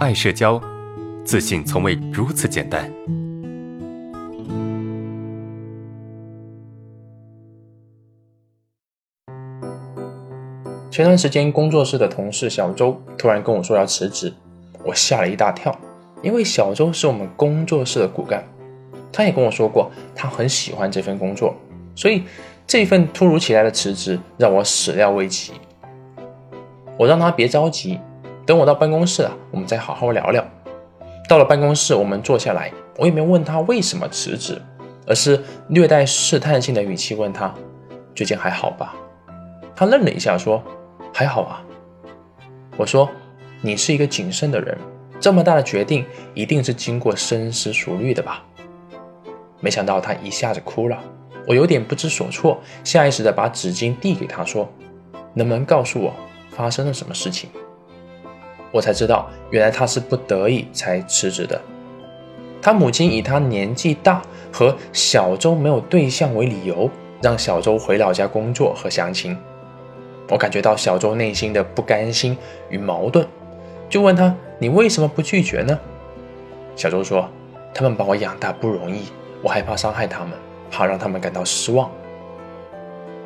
爱社交，自信从未如此简单。前段时间，工作室的同事小周突然跟我说要辞职，我吓了一大跳，因为小周是我们工作室的骨干，他也跟我说过他很喜欢这份工作，所以这份突如其来的辞职让我始料未及。我让他别着急，等我到办公室啊，我们再好好聊聊。到了办公室，我们坐下来，我也没问他为什么辞职，而是略带试探性的语气问他：“最近还好吧？”他愣了一下，说：“还好啊。”我说：“你是一个谨慎的人，这么大的决定一定是经过深思熟虑的吧？”没想到他一下子哭了，我有点不知所措，下意识的把纸巾递给他，说：“能不能告诉我？”发生了什么事情？我才知道，原来他是不得已才辞职的。他母亲以他年纪大和小周没有对象为理由，让小周回老家工作和相亲。我感觉到小周内心的不甘心与矛盾，就问他：“你为什么不拒绝呢？”小周说：“他们把我养大不容易，我害怕伤害他们，怕让他们感到失望。”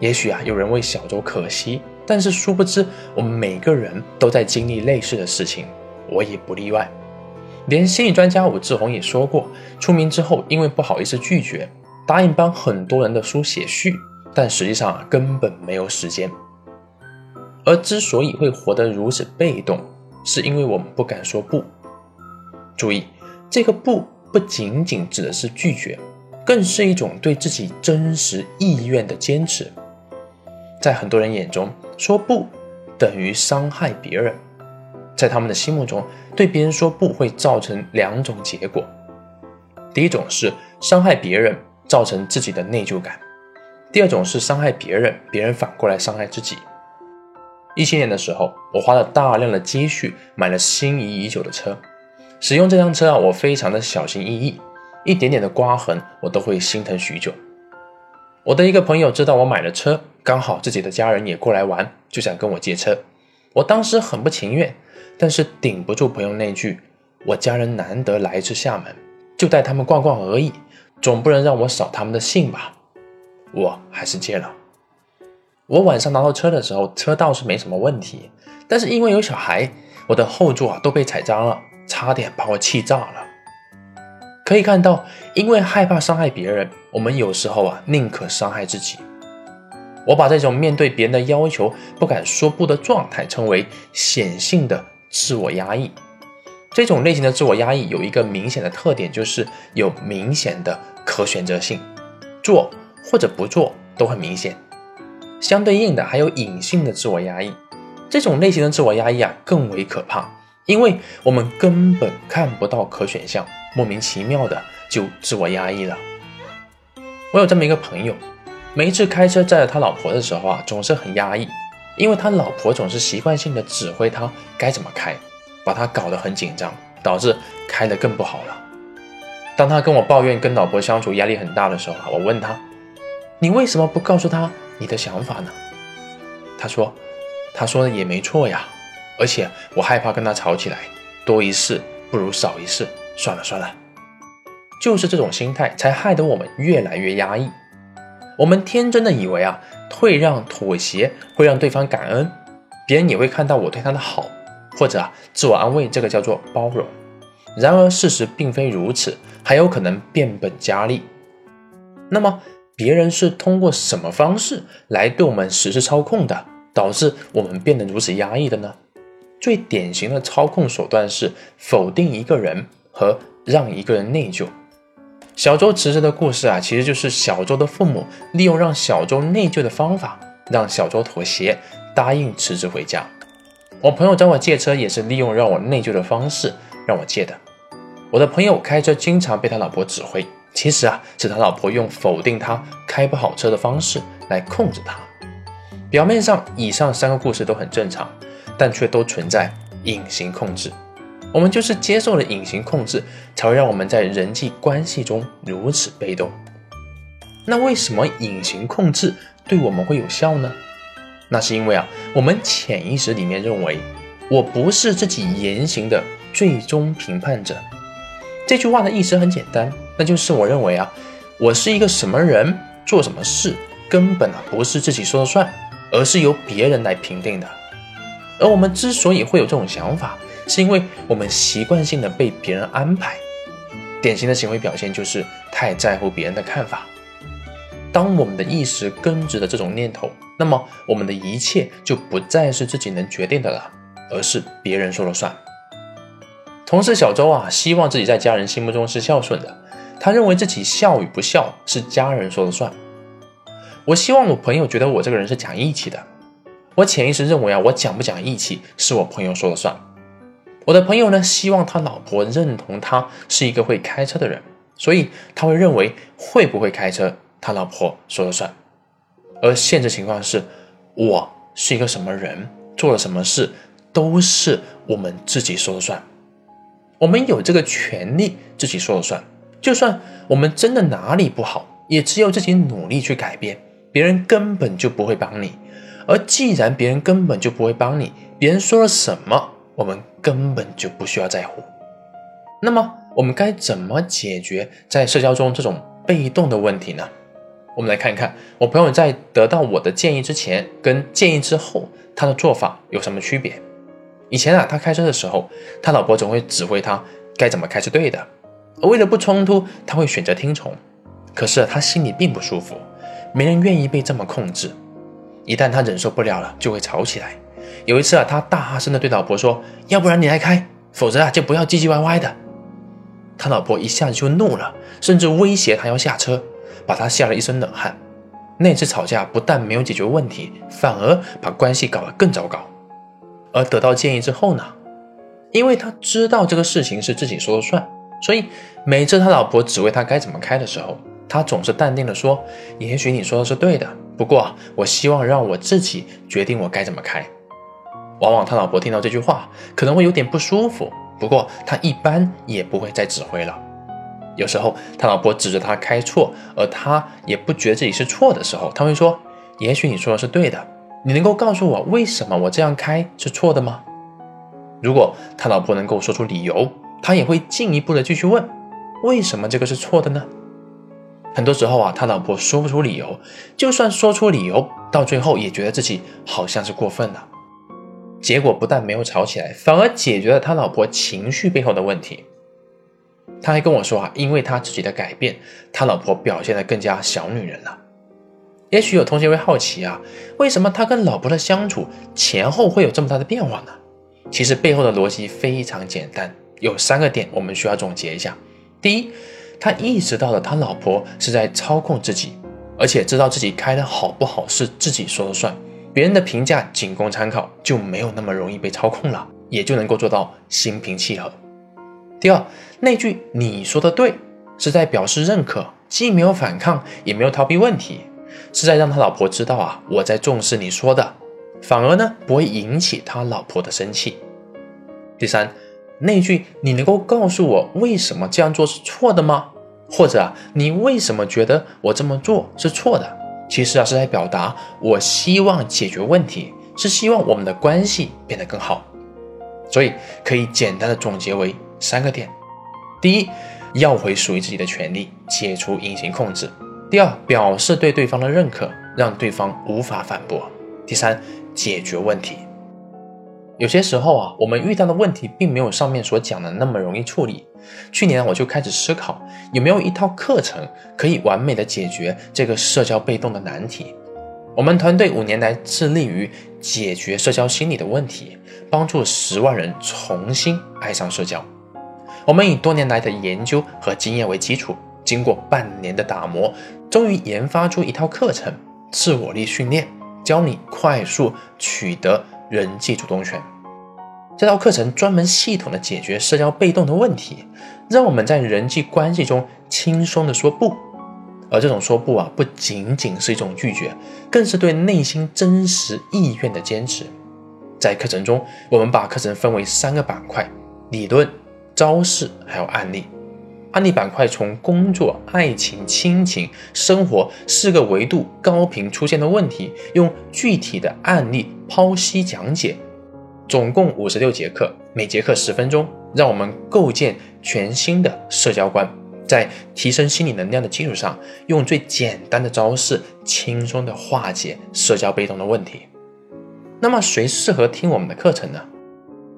也许啊，有人为小周可惜。但是殊不知，我们每个人都在经历类似的事情，我也不例外。连心理专家武志红也说过，出名之后因为不好意思拒绝，答应帮很多人的书写序，但实际上啊根本没有时间。而之所以会活得如此被动，是因为我们不敢说不。注意，这个不不仅仅指的是拒绝，更是一种对自己真实意愿的坚持。在很多人眼中，说不等于伤害别人。在他们的心目中，对别人说不会造成两种结果：第一种是伤害别人，造成自己的内疚感；第二种是伤害别人，别人反过来伤害自己。一七年的时候，我花了大量的积蓄买了心仪已久的车，使用这辆车啊，我非常的小心翼翼，一点点的刮痕我都会心疼许久。我的一个朋友知道我买了车。刚好自己的家人也过来玩，就想跟我借车。我当时很不情愿，但是顶不住朋友那句“我家人难得来一次厦门，就带他们逛逛而已，总不能让我扫他们的兴吧”，我还是借了。我晚上拿到车的时候，车倒是没什么问题，但是因为有小孩，我的后座啊都被踩脏了，差点把我气炸了。可以看到，因为害怕伤害别人，我们有时候啊宁可伤害自己。我把这种面对别人的要求不敢说不的状态称为显性的自我压抑。这种类型的自我压抑有一个明显的特点，就是有明显的可选择性，做或者不做都很明显。相对应的还有隐性的自我压抑。这种类型的自我压抑啊更为可怕，因为我们根本看不到可选项，莫名其妙的就自我压抑了。我有这么一个朋友。每一次开车载着他老婆的时候啊，总是很压抑，因为他老婆总是习惯性的指挥他该怎么开，把他搞得很紧张，导致开得更不好了。当他跟我抱怨跟老婆相处压力很大的时候啊，我问他：“你为什么不告诉他你的想法呢？”他说：“他说的也没错呀，而且我害怕跟他吵起来，多一事不如少一事，算了算了。”就是这种心态才害得我们越来越压抑。我们天真的以为啊，退让妥协会让对方感恩，别人也会看到我对他的好，或者啊自我安慰，这个叫做包容。然而事实并非如此，还有可能变本加厉。那么别人是通过什么方式来对我们实施操控的，导致我们变得如此压抑的呢？最典型的操控手段是否定一个人和让一个人内疚。小周辞职的故事啊，其实就是小周的父母利用让小周内疚的方法，让小周妥协，答应辞职回家。我朋友找我借车，也是利用让我内疚的方式让我借的。我的朋友开车经常被他老婆指挥，其实啊，是他老婆用否定他开不好车的方式来控制他。表面上，以上三个故事都很正常，但却都存在隐形控制。我们就是接受了隐形控制，才会让我们在人际关系中如此被动。那为什么隐形控制对我们会有效呢？那是因为啊，我们潜意识里面认为，我不是自己言行的最终评判者。这句话的意思很简单，那就是我认为啊，我是一个什么人，做什么事，根本啊不是自己说了算，而是由别人来评定的。而我们之所以会有这种想法，是因为我们习惯性的被别人安排。典型的行为表现就是太在乎别人的看法。当我们的意识根植了这种念头，那么我们的一切就不再是自己能决定的了，而是别人说了算。同事小周啊，希望自己在家人心目中是孝顺的，他认为自己孝与不孝是家人说了算。我希望我朋友觉得我这个人是讲义气的，我潜意识认为啊，我讲不讲义气是我朋友说了算。我的朋友呢，希望他老婆认同他是一个会开车的人，所以他会认为会不会开车。他老婆说了算，而现实情况是，我是一个什么人，做了什么事，都是我们自己说了算。我们有这个权利自己说了算，就算我们真的哪里不好，也只有自己努力去改变，别人根本就不会帮你。而既然别人根本就不会帮你，别人说了什么，我们根本就不需要在乎。那么，我们该怎么解决在社交中这种被动的问题呢？我们来看一看我朋友在得到我的建议之前跟建议之后，他的做法有什么区别？以前啊，他开车的时候，他老婆总会指挥他该怎么开是对的，而为了不冲突，他会选择听从。可是他心里并不舒服，没人愿意被这么控制。一旦他忍受不了了，就会吵起来。有一次啊，他大声的对老婆说：“要不然你来开，否则啊就不要唧唧歪歪的。”他老婆一下子就怒了，甚至威胁他要下车。把他吓了一身冷汗。那次吵架不但没有解决问题，反而把关系搞得更糟糕。而得到建议之后呢？因为他知道这个事情是自己说了算，所以每次他老婆指挥他该怎么开的时候，他总是淡定的说：“也许你说的是对的，不过我希望让我自己决定我该怎么开。”往往他老婆听到这句话可能会有点不舒服，不过他一般也不会再指挥了。有时候他老婆指着他开错，而他也不觉得自己是错的时候，他会说：“也许你说的是对的，你能够告诉我为什么我这样开是错的吗？”如果他老婆能够说出理由，他也会进一步的继续问：“为什么这个是错的呢？”很多时候啊，他老婆说不出理由，就算说出理由，到最后也觉得自己好像是过分了。结果不但没有吵起来，反而解决了他老婆情绪背后的问题。他还跟我说啊，因为他自己的改变，他老婆表现得更加小女人了。也许有同学会好奇啊，为什么他跟老婆的相处前后会有这么大的变化呢？其实背后的逻辑非常简单，有三个点我们需要总结一下。第一，他意识到了他老婆是在操控自己，而且知道自己开的好不好是自己说了算，别人的评价仅供参考，就没有那么容易被操控了，也就能够做到心平气和。第二，那句“你说的对”是在表示认可，既没有反抗，也没有逃避问题，是在让他老婆知道啊，我在重视你说的，反而呢不会引起他老婆的生气。第三，那句“你能够告诉我为什么这样做是错的吗？”或者啊，你为什么觉得我这么做是错的？其实啊是在表达我希望解决问题，是希望我们的关系变得更好。所以可以简单的总结为。三个点：第一，要回属于自己的权利，解除隐形控制；第二，表示对对方的认可，让对方无法反驳；第三，解决问题。有些时候啊，我们遇到的问题并没有上面所讲的那么容易处理。去年我就开始思考，有没有一套课程可以完美的解决这个社交被动的难题。我们团队五年来致力于解决社交心理的问题，帮助十万人重新爱上社交。我们以多年来的研究和经验为基础，经过半年的打磨，终于研发出一套课程——自我力训练，教你快速取得人际主动权。这套课程专门系统的解决社交被动的问题，让我们在人际关系中轻松的说不。而这种说不啊，不仅仅是一种拒绝，更是对内心真实意愿的坚持。在课程中，我们把课程分为三个板块：理论。招式还有案例，案例板块从工作、爱情、亲情、生活四个维度高频出现的问题，用具体的案例剖析讲解，总共五十六节课，每节课十分钟，让我们构建全新的社交观，在提升心理能量的基础上，用最简单的招式，轻松的化解社交被动的问题。那么，谁适合听我们的课程呢？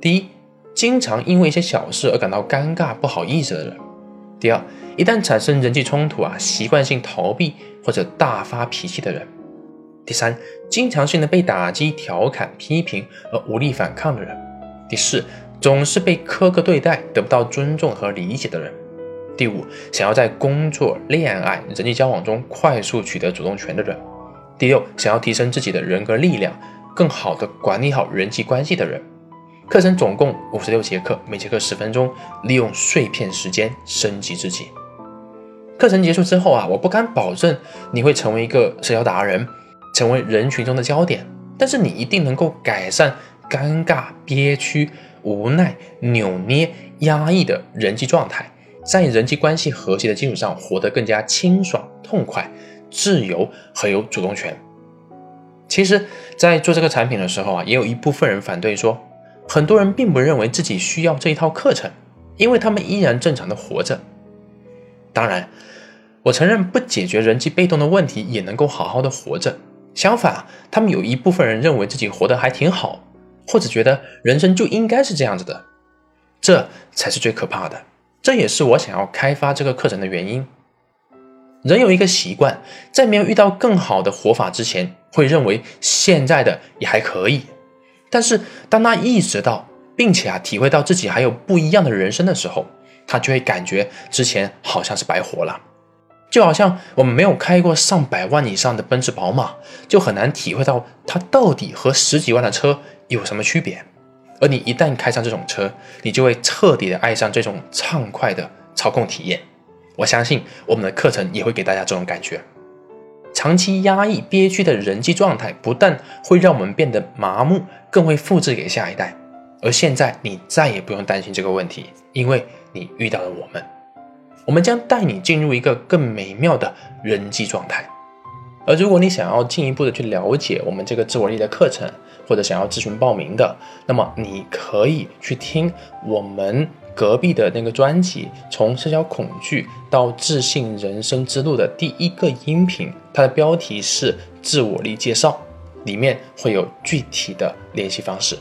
第一，经常因为一些小事而感到尴尬、不好意思的人；第二，一旦产生人际冲突啊，习惯性逃避或者大发脾气的人；第三，经常性的被打击、调侃、批评而无力反抗的人；第四，总是被苛刻对待、得不到尊重和理解的人；第五，想要在工作、恋爱、人际交往中快速取得主动权的人；第六，想要提升自己的人格力量。更好的管理好人际关系的人，课程总共五十六节课，每节课十分钟，利用碎片时间升级自己。课程结束之后啊，我不敢保证你会成为一个社交达人，成为人群中的焦点，但是你一定能够改善尴尬、憋屈、无奈、扭捏、压抑的人际状态，在人际关系和谐的基础上，活得更加清爽、痛快、自由和有主动权。其实，在做这个产品的时候啊，也有一部分人反对说，很多人并不认为自己需要这一套课程，因为他们依然正常的活着。当然，我承认不解决人际被动的问题也能够好好的活着。相反，他们有一部分人认为自己活得还挺好，或者觉得人生就应该是这样子的，这才是最可怕的。这也是我想要开发这个课程的原因。人有一个习惯，在没有遇到更好的活法之前，会认为现在的也还可以。但是当他意识到，并且啊体会到自己还有不一样的人生的时候，他就会感觉之前好像是白活了。就好像我们没有开过上百万以上的奔驰、宝马，就很难体会到它到底和十几万的车有什么区别。而你一旦开上这种车，你就会彻底的爱上这种畅快的操控体验。我相信我们的课程也会给大家这种感觉。长期压抑、憋屈的人际状态，不但会让我们变得麻木，更会复制给下一代。而现在，你再也不用担心这个问题，因为你遇到了我们。我们将带你进入一个更美妙的人际状态。而如果你想要进一步的去了解我们这个自我力的课程，或者想要咨询报名的，那么你可以去听我们。隔壁的那个专辑从社交恐惧到自信人生之路的第一个音频它的标题是自我力介绍里面会有具体的联系方式。